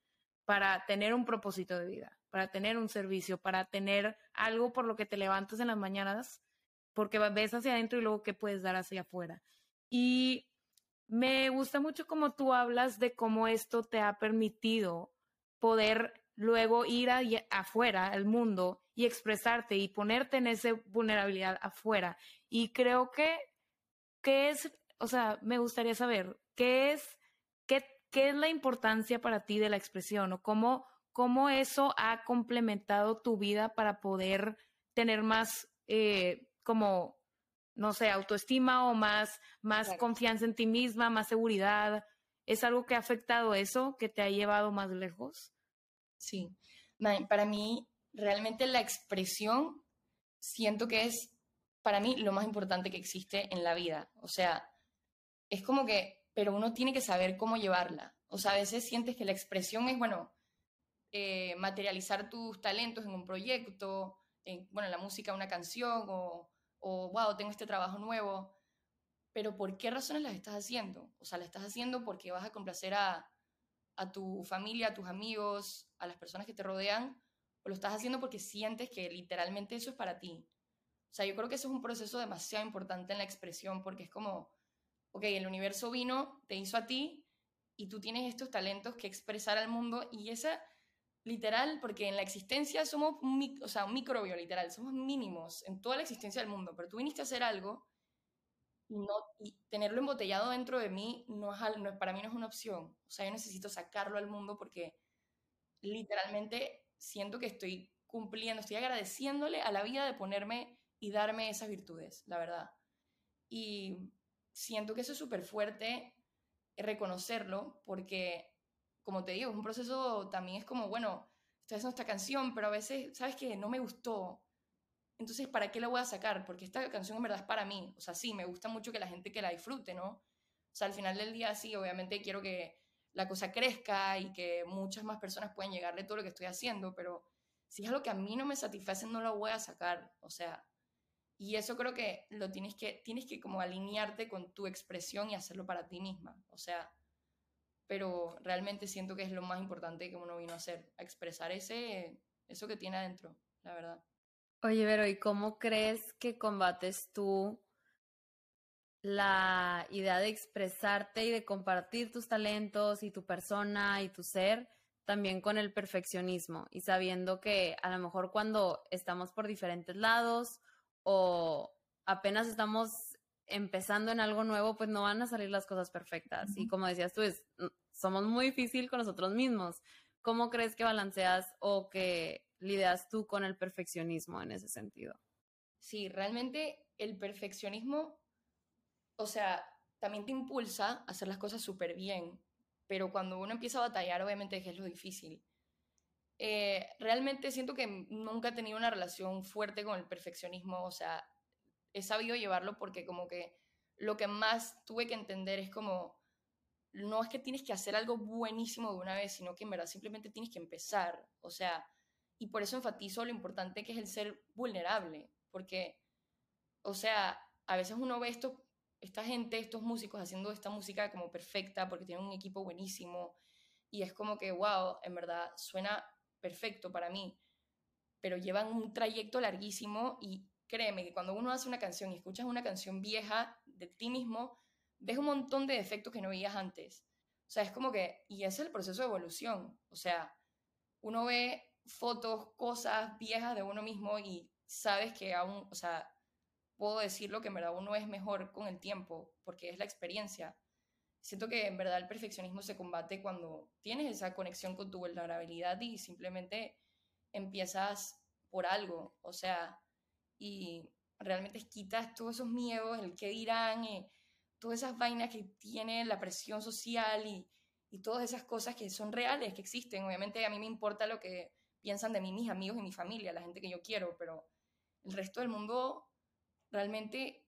para tener un propósito de vida, para tener un servicio, para tener algo por lo que te levantas en las mañanas, porque ves hacia adentro y luego qué puedes dar hacia afuera. Y me gusta mucho cómo tú hablas de cómo esto te ha permitido poder luego ir afuera, al mundo, y expresarte y ponerte en esa vulnerabilidad afuera. Y creo que, que es o sea, me gustaría saber, ¿qué es, qué, qué es la importancia para ti de la expresión o cómo, cómo eso ha complementado tu vida para poder tener más, eh, como, no sé, autoestima o más, más confianza en ti misma, más seguridad? ¿Es algo que ha afectado eso, que te ha llevado más lejos? Sí, para mí realmente la expresión siento que es para mí lo más importante que existe en la vida. O sea, es como que, pero uno tiene que saber cómo llevarla. O sea, a veces sientes que la expresión es, bueno, eh, materializar tus talentos en un proyecto, en, bueno, la música, una canción, o, o, wow, tengo este trabajo nuevo. Pero ¿por qué razones las estás haciendo? O sea, la estás haciendo porque vas a complacer a, a tu familia, a tus amigos, a las personas que te rodean, o lo estás haciendo porque sientes que literalmente eso es para ti. O sea, yo creo que eso es un proceso demasiado importante en la expresión porque es como, ok, el universo vino, te hizo a ti y tú tienes estos talentos que expresar al mundo y esa, literal, porque en la existencia somos, un, o sea, microbio, literal, somos mínimos en toda la existencia del mundo, pero tú viniste a hacer algo y, no, y tenerlo embotellado dentro de mí no es, para mí no es una opción. O sea, yo necesito sacarlo al mundo porque literalmente siento que estoy cumpliendo, estoy agradeciéndole a la vida de ponerme y darme esas virtudes, la verdad. Y siento que eso es súper fuerte reconocerlo porque, como te digo, es un proceso también es como, bueno, estoy haciendo esta canción, pero a veces, ¿sabes qué? No me gustó. Entonces, ¿para qué la voy a sacar? Porque esta canción en verdad es para mí. O sea, sí, me gusta mucho que la gente que la disfrute, ¿no? O sea, al final del día, sí, obviamente quiero que la cosa crezca y que muchas más personas puedan llegarle todo lo que estoy haciendo, pero si es algo que a mí no me satisface, no lo voy a sacar. O sea, y eso creo que lo tienes que, tienes que como alinearte con tu expresión y hacerlo para ti misma. O sea, pero realmente siento que es lo más importante que uno vino a hacer, a expresar ese, eso que tiene adentro, la verdad. Oye, Vero, ¿y cómo crees que combates tú la idea de expresarte y de compartir tus talentos y tu persona y tu ser también con el perfeccionismo y sabiendo que a lo mejor cuando estamos por diferentes lados o apenas estamos empezando en algo nuevo, pues no van a salir las cosas perfectas. Y como decías tú, es, mm, somos muy difícil con nosotros mismos. ¿Cómo crees que balanceas o que lidias tú con el perfeccionismo en ese sentido? Sí, realmente el perfeccionismo, o sea, también te impulsa a hacer las cosas súper bien, pero cuando uno empieza a batallar, obviamente es lo difícil. Eh, realmente siento que nunca he tenido una relación fuerte con el perfeccionismo, o sea, he sabido llevarlo porque como que lo que más tuve que entender es como, no es que tienes que hacer algo buenísimo de una vez, sino que en verdad simplemente tienes que empezar. O sea, y por eso enfatizo lo importante que es el ser vulnerable, porque, o sea, a veces uno ve esto, esta gente, estos músicos haciendo esta música como perfecta porque tienen un equipo buenísimo y es como que, wow, en verdad suena perfecto para mí, pero llevan un trayecto larguísimo y créeme que cuando uno hace una canción y escuchas una canción vieja de ti mismo, ves un montón de defectos que no veías antes. O sea, es como que, y es el proceso de evolución. O sea, uno ve fotos, cosas viejas de uno mismo y sabes que aún, o sea, puedo decirlo que en verdad uno es mejor con el tiempo, porque es la experiencia. Siento que en verdad el perfeccionismo se combate cuando tienes esa conexión con tu vulnerabilidad y simplemente empiezas por algo, o sea, y realmente quitas todos esos miedos, el qué dirán, y todas esas vainas que tiene la presión social y, y todas esas cosas que son reales, que existen. Obviamente a mí me importa lo que piensan de mí mis amigos y mi familia, la gente que yo quiero, pero el resto del mundo realmente,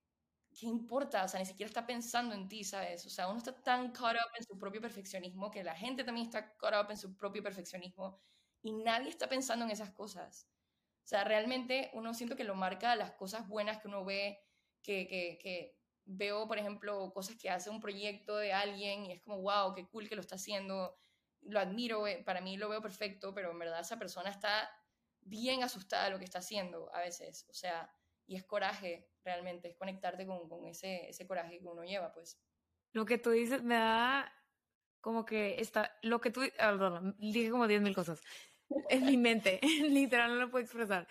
¿qué importa? O sea, ni siquiera está pensando en ti, ¿sabes? O sea, uno está tan caught up en su propio perfeccionismo que la gente también está caught up en su propio perfeccionismo y nadie está pensando en esas cosas. O sea, realmente uno siento que lo marca las cosas buenas que uno ve, que, que, que veo, por ejemplo, cosas que hace un proyecto de alguien y es como, wow, qué cool que lo está haciendo lo admiro, eh, para mí lo veo perfecto, pero en verdad esa persona está bien asustada de lo que está haciendo a veces, o sea, y es coraje realmente, es conectarte con, con ese, ese coraje que uno lleva, pues. Lo que tú dices me da como que está, lo que tú, ah, dije como 10 mil cosas en mi mente, literal no lo puedo expresar.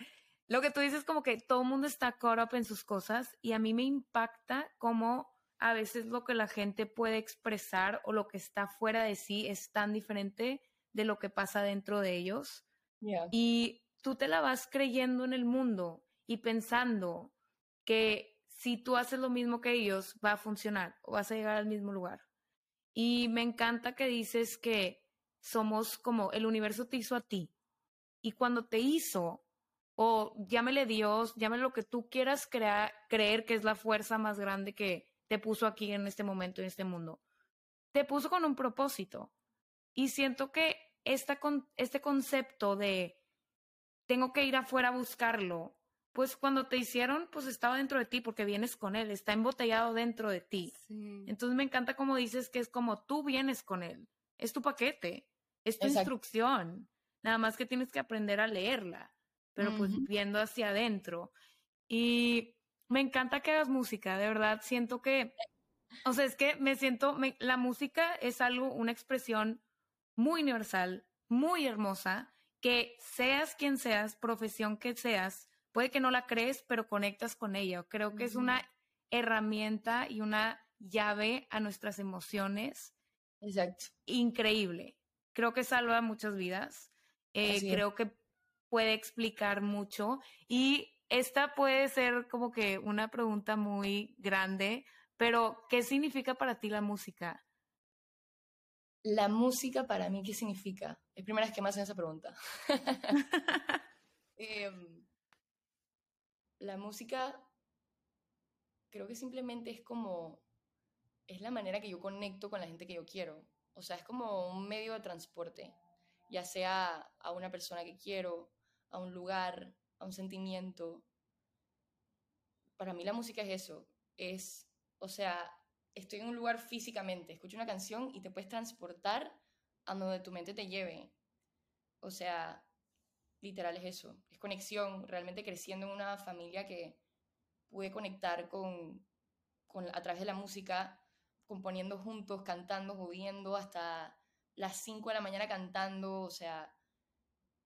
Lo que tú dices como que todo el mundo está caught up en sus cosas y a mí me impacta como a veces lo que la gente puede expresar o lo que está fuera de sí es tan diferente de lo que pasa dentro de ellos. Y tú te la vas creyendo en el mundo y pensando que si tú haces lo mismo que ellos, va a funcionar o vas a llegar al mismo lugar. Y me encanta que dices que somos como el universo te hizo a ti. Y cuando te hizo, o llámele Dios, llámele lo que tú quieras crear, creer que es la fuerza más grande que, te puso aquí en este momento, en este mundo. Te puso con un propósito. Y siento que esta este concepto de tengo que ir afuera a buscarlo, pues cuando te hicieron, pues estaba dentro de ti porque vienes con él, está embotellado dentro de ti. Entonces me encanta como dices que es como tú vienes con él, es tu paquete, es tu instrucción, nada más que tienes que aprender a leerla, pero pues viendo hacia adentro. Y me encanta que hagas música, de verdad, siento que, o sea, es que me siento, la música es algo, una expresión muy universal, muy hermosa, que seas quien seas, profesión que seas, puede que no la crees, pero conectas con ella. Creo que es una herramienta y una llave a nuestras emociones. Exacto. Increíble. Creo que salva muchas vidas. Eh, creo que puede explicar mucho y esta puede ser como que una pregunta muy grande, pero ¿qué significa para ti la música? La música para mí, ¿qué significa? Es primera vez que me hacen esa pregunta. Em, la música creo que simplemente es como, es la manera que yo conecto con la gente que yo quiero. O sea, es como un medio de transporte, ya sea a una persona que quiero, a un lugar, a un sentimiento. Para mí la música es eso, es, o sea, estoy en un lugar físicamente, escucho una canción y te puedes transportar a donde tu mente te lleve. O sea, literal es eso, es conexión, realmente creciendo en una familia que pude conectar con, con a través de la música, componiendo juntos, cantando, jodiendo hasta las 5 de la mañana cantando, o sea,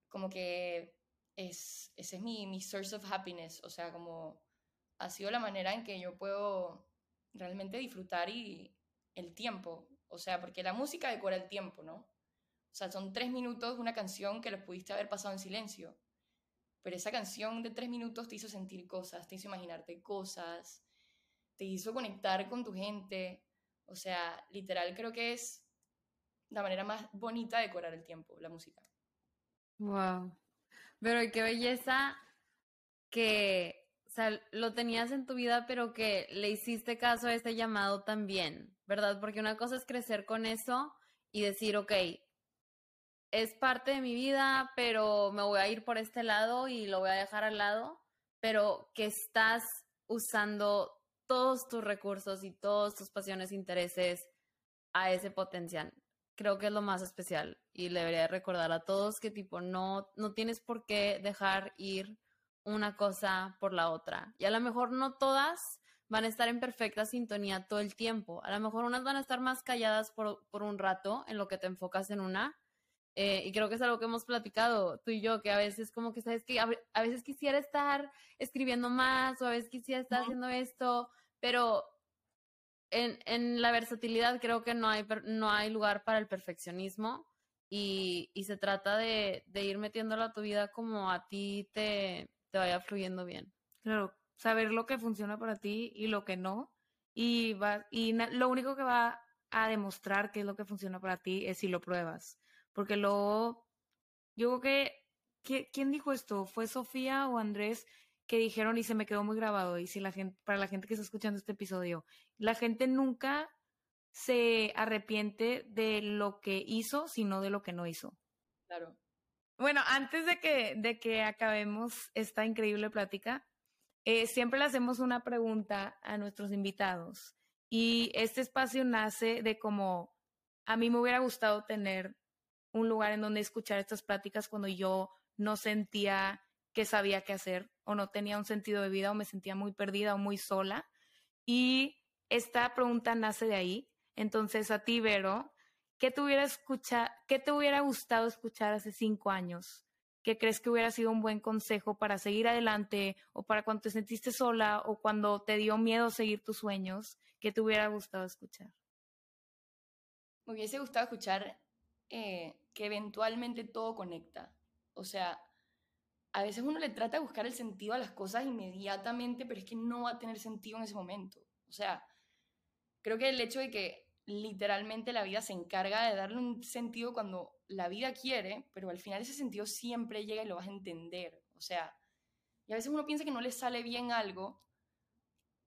como que es, ese es mi, mi source of happiness, o sea, como ha sido la manera en que yo puedo realmente disfrutar y el tiempo, o sea, porque la música decora el tiempo, ¿no? O sea, son tres minutos de una canción que los pudiste haber pasado en silencio, pero esa canción de tres minutos te hizo sentir cosas, te hizo imaginarte cosas, te hizo conectar con tu gente, o sea, literal creo que es la manera más bonita de decorar el tiempo, la música. Wow. Pero qué belleza que o sea, lo tenías en tu vida, pero que le hiciste caso a este llamado también, ¿verdad? Porque una cosa es crecer con eso y decir, ok, es parte de mi vida, pero me voy a ir por este lado y lo voy a dejar al lado, pero que estás usando todos tus recursos y todas tus pasiones, e intereses a ese potencial. Creo que es lo más especial y le debería recordar a todos que tipo no, no tienes por qué dejar ir una cosa por la otra. Y a lo mejor no todas van a estar en perfecta sintonía todo el tiempo. A lo mejor unas van a estar más calladas por, por un rato en lo que te enfocas en una. Eh, y creo que es algo que hemos platicado tú y yo, que a veces como que sabes que a, veces quisiera estar escribiendo más o a veces quisiera estar haciendo esto, pero en, en, la versatilidad creo que no hay, no hay lugar para el perfeccionismo y, y se trata de, de ir metiéndolo a tu vida como a ti te, te vaya fluyendo bien. Claro, saber lo que funciona para ti y lo que no. Y, va, y lo único que va a demostrar qué es lo que funciona para ti es si lo pruebas. Porque luego, yo creo que, ¿quién dijo esto? ¿Fue Sofía o Andrés? Que dijeron y se me quedó muy grabado y si la gente para la gente que está escuchando este episodio la gente nunca se arrepiente de lo que hizo sino de lo que no hizo claro bueno, antes de que, de que acabemos esta increíble plática, eh, siempre le hacemos una pregunta a nuestros invitados. Y este espacio nace de como a mí me hubiera gustado tener un lugar en donde escuchar estas pláticas cuando yo no sentía que sabía qué hacer o no tenía un sentido de vida o me sentía muy perdida o muy sola. Y esta pregunta nace de ahí. Entonces, a ti, Vero, ¿qué te hubiera, qué te hubiera gustado escuchar hace cinco años? ¿Qué crees que hubiera sido un buen consejo para seguir adelante o para cuando te sentiste sola o cuando te dio miedo seguir tus sueños? ¿Qué te hubiera gustado escuchar? Me hubiese gustado escuchar eh, que eventualmente todo conecta. O sea, a veces uno le trata de buscar el sentido a las cosas inmediatamente, pero es que no va a tener sentido en ese momento. O sea, creo que el hecho de que literalmente la vida se encarga de darle un sentido cuando la vida quiere, pero al final ese sentido siempre llega y lo vas a entender. O sea, y a veces uno piensa que no le sale bien algo,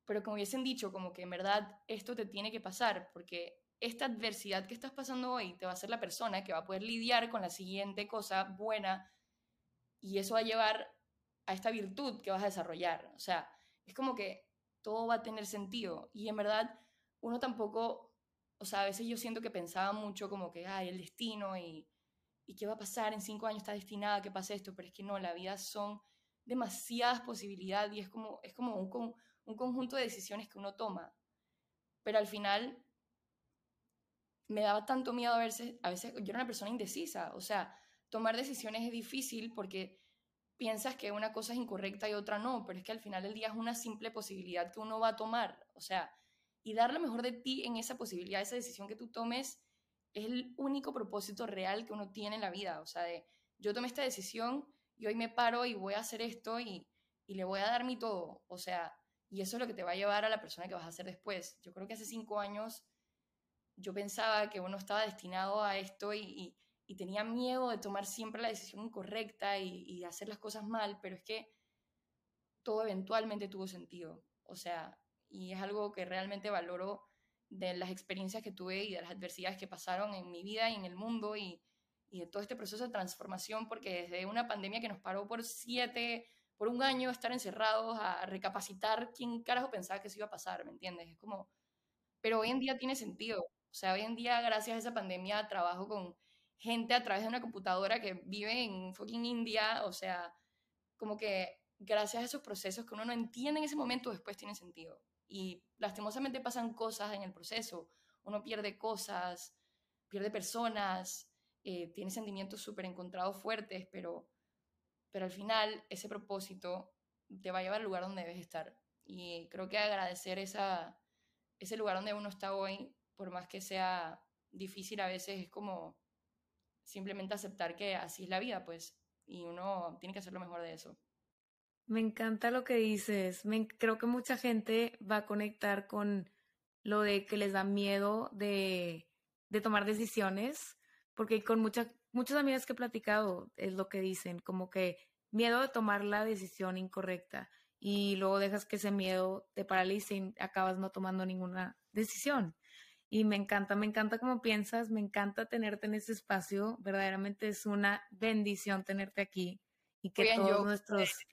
pero como hubiesen dicho, como que en verdad esto te tiene que pasar, porque esta adversidad que estás pasando hoy te va a ser la persona que va a poder lidiar con la siguiente cosa buena y eso va a llevar a esta virtud que vas a desarrollar. O sea, es como que todo va a tener sentido y en verdad uno tampoco o sea, a veces yo siento que pensaba mucho como que, ay, el destino y, y qué va a pasar en cinco años, está destinada que pase esto, pero es que no, la vida son demasiadas posibilidades y es como, es como un, un conjunto de decisiones que uno toma. Pero al final me daba tanto miedo a veces, a veces yo era una persona indecisa, o sea, tomar decisiones es difícil porque piensas que una cosa es incorrecta y otra no, pero es que al final del día es una simple posibilidad que uno va a tomar, o sea, y dar lo mejor de ti en esa posibilidad, esa decisión que tú tomes, es el único propósito real que uno tiene en la vida. O sea, de yo tomé esta decisión y hoy me paro y voy a hacer esto y, y le voy a dar mi todo. O sea, y eso es lo que te va a llevar a la persona que vas a ser después. Yo creo que hace cinco años yo pensaba que uno estaba destinado a esto y, y, tenía miedo de tomar siempre la decisión incorrecta y, y hacer las cosas mal, pero es que todo eventualmente tuvo sentido. O sea, y es algo que realmente valoro de las experiencias que tuve y de las adversidades que pasaron en mi vida y en el mundo y, y de todo este proceso de transformación, porque desde una pandemia que nos paró por siete, por un año, estar encerrados a recapacitar quién carajo pensaba que eso iba a pasar, ¿me entiendes? Es como, pero hoy en día tiene sentido. O sea, hoy en día, gracias a esa pandemia, trabajo con gente a través de una computadora que vive en fucking India, o sea, como que gracias a esos procesos que uno no entiende en ese momento, después tiene sentido y lastimosamente pasan cosas en el proceso. Uno pierde cosas, pierde personas, eh, tiene sentimientos súper encontrados fuertes, pero, pero al final ese propósito te va a llevar al lugar donde debes estar. Y creo que agradecer esa, ese lugar donde uno está hoy, por más que sea difícil a veces, es como simplemente aceptar que así es la vida, pues, y uno tiene que hacer lo mejor de eso. Me encanta lo que dices. creo que mucha gente va a conectar con lo de que les da miedo de, de tomar decisiones, porque con muchas muchas amigas que he platicado es lo que dicen, como que miedo de tomar la decisión incorrecta. y luego dejas que ese miedo te paralice y acabas no tomando ninguna decisión. Y me encanta, me encanta cómo piensas, me encanta tenerte en ese espacio, verdaderamente es una bendición tenerte aquí y que todos nuestros...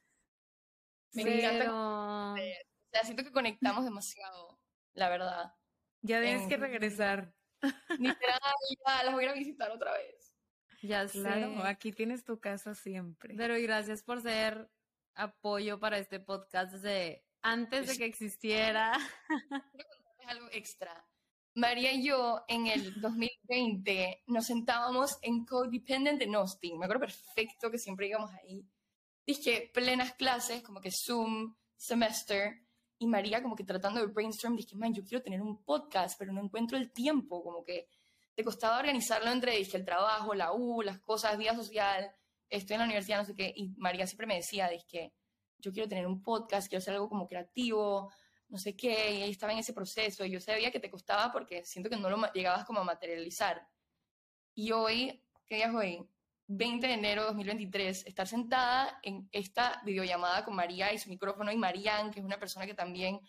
Me encanta. O sea, siento que conectamos demasiado, la verdad. Ya tienes que regresar. Literal, ya las voy a visitar otra vez. Ya claro, aquí tienes tu casa siempre. Pero gracias por ser apoyo para este podcast desde antes de que existiera. algo extra. María y yo en el 2020 nos sentábamos en Codependent en Austin. Me acuerdo perfecto que siempre íbamos ahí. Dije, plenas clases, como que Zoom, semester. Y María como que tratando de brainstorm, dije, man, yo quiero tener un podcast, pero no encuentro el tiempo. Como que te costaba organizarlo entre, dije, el trabajo, la U, las cosas, vida social, estoy en la universidad, no sé qué. Y María siempre me decía, dije, yo quiero tener un podcast, quiero hacer algo como creativo, no sé qué, y ahí estaba en ese proceso, y yo sabía que te costaba porque siento que no lo llegabas como a materializar. Y hoy, ¿qué día es hoy? 20 de enero de 2023, estar sentada en esta videollamada con María y su micrófono, y Marianne, que es una persona que también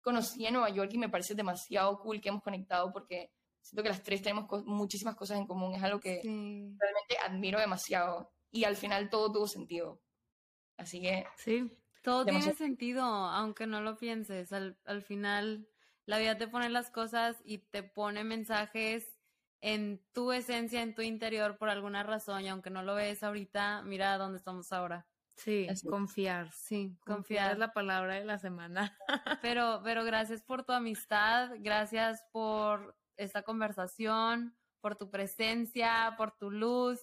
conocí en Nueva York y me parece demasiado cool que hemos conectado porque siento que las tres tenemos muchísimas cosas en común, es algo que realmente admiro demasiado y al final todo tuvo sentido. Así que... Sí. Todo tiene sentido, aunque no lo pienses. Al, al final, la vida te pone las cosas y te pone mensajes en tu esencia, en tu interior, por alguna razón, y aunque no lo ves ahorita, mira dónde estamos ahora. Sí, confiar. Sí, confiar. confiar. es la palabra de la semana. pero, pero gracias por tu amistad, gracias por esta conversación, por tu presencia, por tu luz.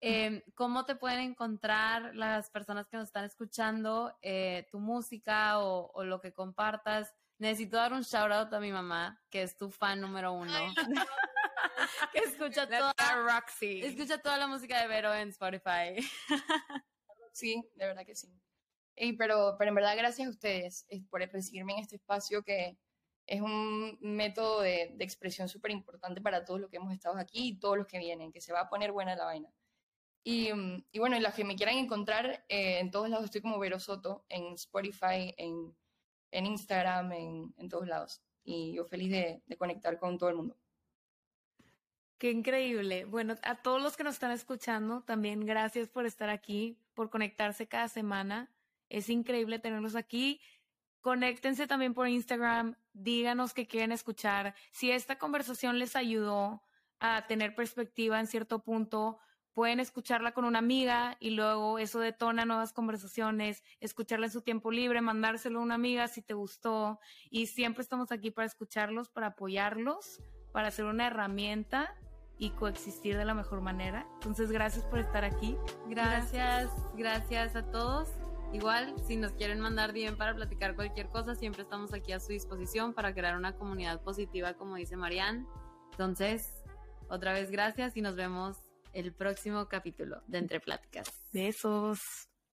Em, ¿Cómo te pueden encontrar las personas que nos están escuchando, eh, tu música o, lo que compartas? Necesito dar un shout out a mi mamá, que es tu fan número uno. que escucha toda, Roxy. escucha toda la música de Vero en Spotify. sí, de verdad que sí. pero, pero en verdad, gracias a ustedes eh, por recibirme en este espacio que es un método de, de expresión súper importante para todos los que hemos estado aquí y todos los que vienen, que se va a poner buena la vaina. Y, mm, y bueno, y las que me quieran encontrar, eh, en todos lados estoy como Vero Soto, en Spotify, en, en Instagram, en, en, todos lados. Y yo feliz de, de conectar con todo el mundo. Qué increíble. Bueno, a todos los que nos están escuchando, también gracias por estar aquí, por conectarse cada semana. Es increíble tenerlos aquí. Conéctense también por Instagram, díganos qué quieren escuchar. Si esta conversación les ayudó a tener perspectiva en cierto punto, pueden escucharla con una amiga y luego eso detona nuevas conversaciones, escucharla en su tiempo libre, mandárselo a una amiga si te gustó y siempre estamos aquí para escucharlos, para apoyarlos, para ser una herramienta y coexistir de la mejor manera. Entonces, gracias por estar aquí. Gracias, gracias, a todos. Igual, si nos quieren mandar bien para platicar cualquier cosa, siempre estamos aquí a su disposición para crear una comunidad positiva, como dice Marianne. Entonces, otra vez gracias y nos vemos el próximo capítulo de Entre Pláticas. Besos.